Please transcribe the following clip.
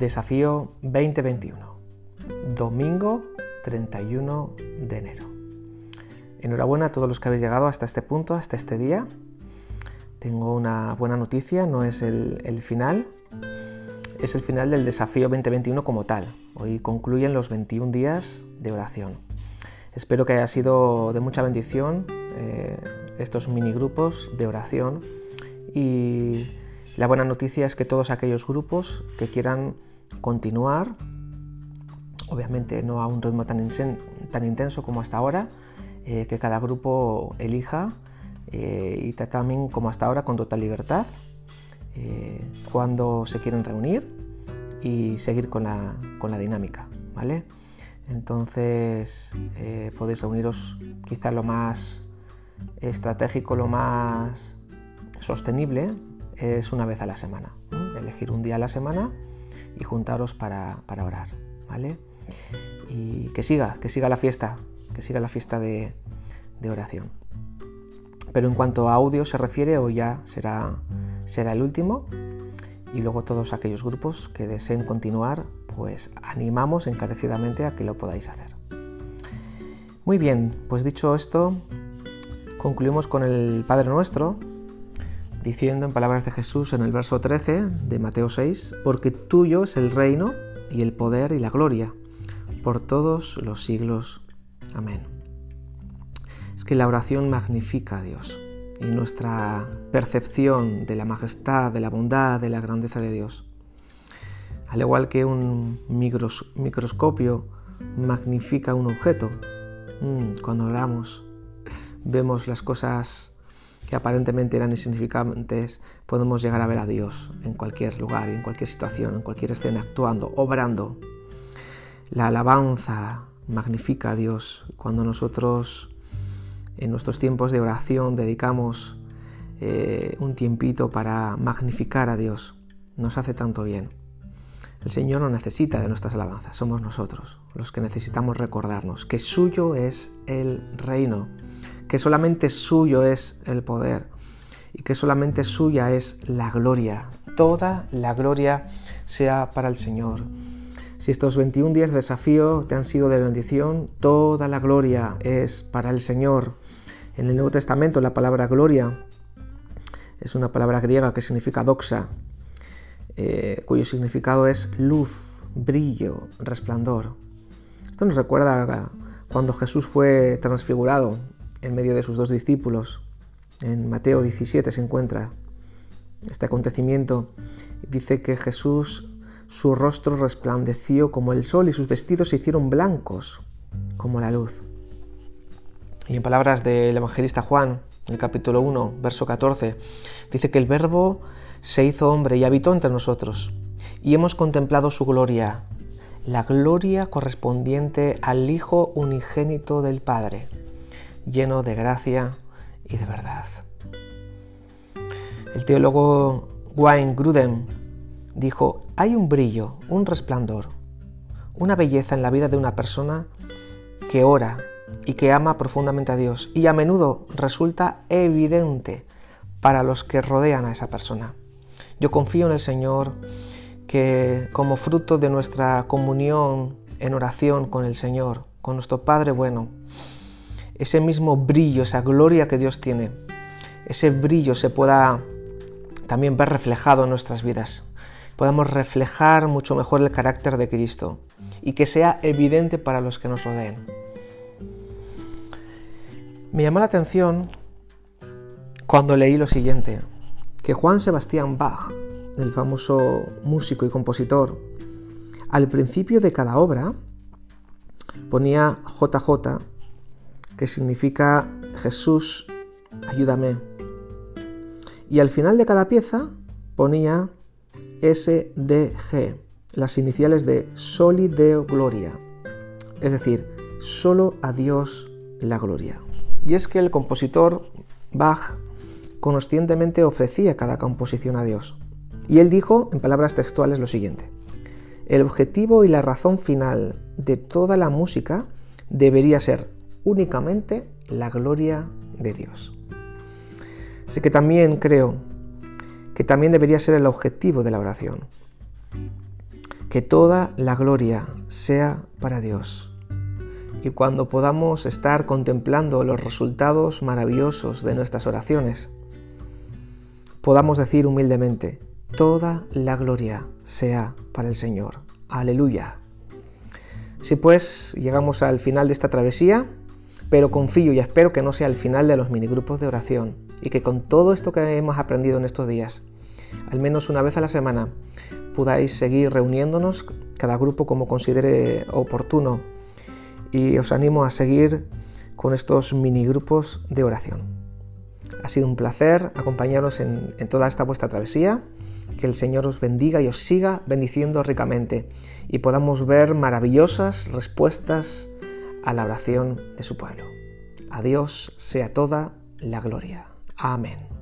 Desafío 2021. Domingo 31 de enero. Enhorabuena a todos los que habéis llegado hasta este punto, hasta este día. Tengo una buena noticia, no es el, final, es el final del desafío 2021 como tal. Hoy concluyen los 21 días de oración. Espero que haya sido de mucha bendición eh, estos mini grupos de oración y la buena noticia es que todos aquellos grupos que quieran continuar, obviamente no a un ritmo tan, tan intenso como hasta ahora, eh, que cada grupo elija eh, y también como hasta ahora con total libertad eh, cuando se quieren reunir y seguir con la, con la dinámica, ¿vale? Entonces podéis reuniros quizá lo más estratégico, lo más sostenible es una vez a la semana. Elegir un día a la semana y juntaros para, orar, ¿vale? Y que siga, que siga la fiesta, que siga la fiesta de, oración. Pero en cuanto a audio se refiere, hoy ya será, será el último. Y luego todos aquellos grupos que deseen continuar, pues animamos encarecidamente a que lo podáis hacer. Muy bien, pues dicho esto, concluimos con el Padre Nuestro, diciendo en palabras de Jesús en el verso 13 de Mateo 6, porque tuyo es el reino y el poder y la gloria por todos los siglos. Amén. Es que la oración magnifica a Dios y nuestra percepción de la majestad, de la bondad, de la grandeza de Dios. Al igual que un microscopio magnifica un objeto, mm, cuando oramos vemos las cosas que aparentemente eran insignificantes, podemos llegar a ver a Dios en cualquier lugar, en cualquier situación, en cualquier escena, actuando, obrando. La alabanza magnifica a Dios cuando nosotros en nuestros tiempos de oración dedicamos eh, un tiempito para magnificar a Dios. Nos hace tanto bien. El Señor no necesita de nuestras alabanzas, somos nosotros los que necesitamos recordarnos que suyo es el reino que solamente suyo es el poder y que solamente suya es la gloria. Toda la gloria sea para el Señor. Si estos 21 días de desafío te han sido de bendición, toda la gloria es para el Señor. En el Nuevo Testamento la palabra gloria es una palabra griega que significa doxa, eh, cuyo significado es luz, brillo, resplandor. Esto nos recuerda cuando Jesús fue transfigurado en medio de sus dos discípulos. En Mateo 17 se encuentra este acontecimiento. Dice que Jesús, su rostro resplandeció como el sol y sus vestidos se hicieron blancos como la luz. Y en palabras del evangelista Juan, en capítulo 1, verso 14, dice que el verbo se hizo hombre y habitó entre nosotros, y hemos contemplado su gloria, la gloria correspondiente al Hijo unigénito del Padre lleno de gracia y de verdad. El teólogo Wayne Grudem dijo, hay un brillo, un resplandor, una belleza en la vida de una persona que ora y que ama profundamente a Dios y a menudo resulta evidente para los que rodean a esa persona. Yo confío en el Señor que como fruto de nuestra comunión en oración con el Señor, con nuestro Padre bueno, ese mismo brillo, esa gloria que Dios tiene, ese brillo se pueda también ver reflejado en nuestras vidas. Podamos reflejar mucho mejor el carácter de Cristo y que sea evidente para los que nos rodeen. Me llamó la atención cuando leí lo siguiente, que Juan Sebastián Bach, el famoso músico y compositor, al principio de cada obra ponía JJ que significa Jesús, ayúdame. Y al final de cada pieza ponía SDG, las iniciales de Soli Deo Gloria, es decir, solo a Dios la gloria. Y es que el compositor Bach conscientemente ofrecía cada composición a Dios. Y él dijo, en palabras textuales, lo siguiente. El objetivo y la razón final de toda la música debería ser únicamente la gloria de Dios. Así que también creo que también debería ser el objetivo de la oración. Que toda la gloria sea para Dios. Y cuando podamos estar contemplando los resultados maravillosos de nuestras oraciones, podamos decir humildemente, toda la gloria sea para el Señor. Aleluya. Si pues llegamos al final de esta travesía, pero confío y espero que no sea el final de los minigrupos de oración y que con todo esto que hemos aprendido en estos días, al menos una vez a la semana, podáis seguir reuniéndonos, cada grupo como considere oportuno, y os animo a seguir con estos minigrupos de oración. Ha sido un placer acompañaros en, en toda esta vuestra travesía que el Señor os bendiga y os siga bendiciendo ricamente y podamos ver maravillosas respuestas a la oración de su pueblo. A Dios sea toda la gloria. Amén.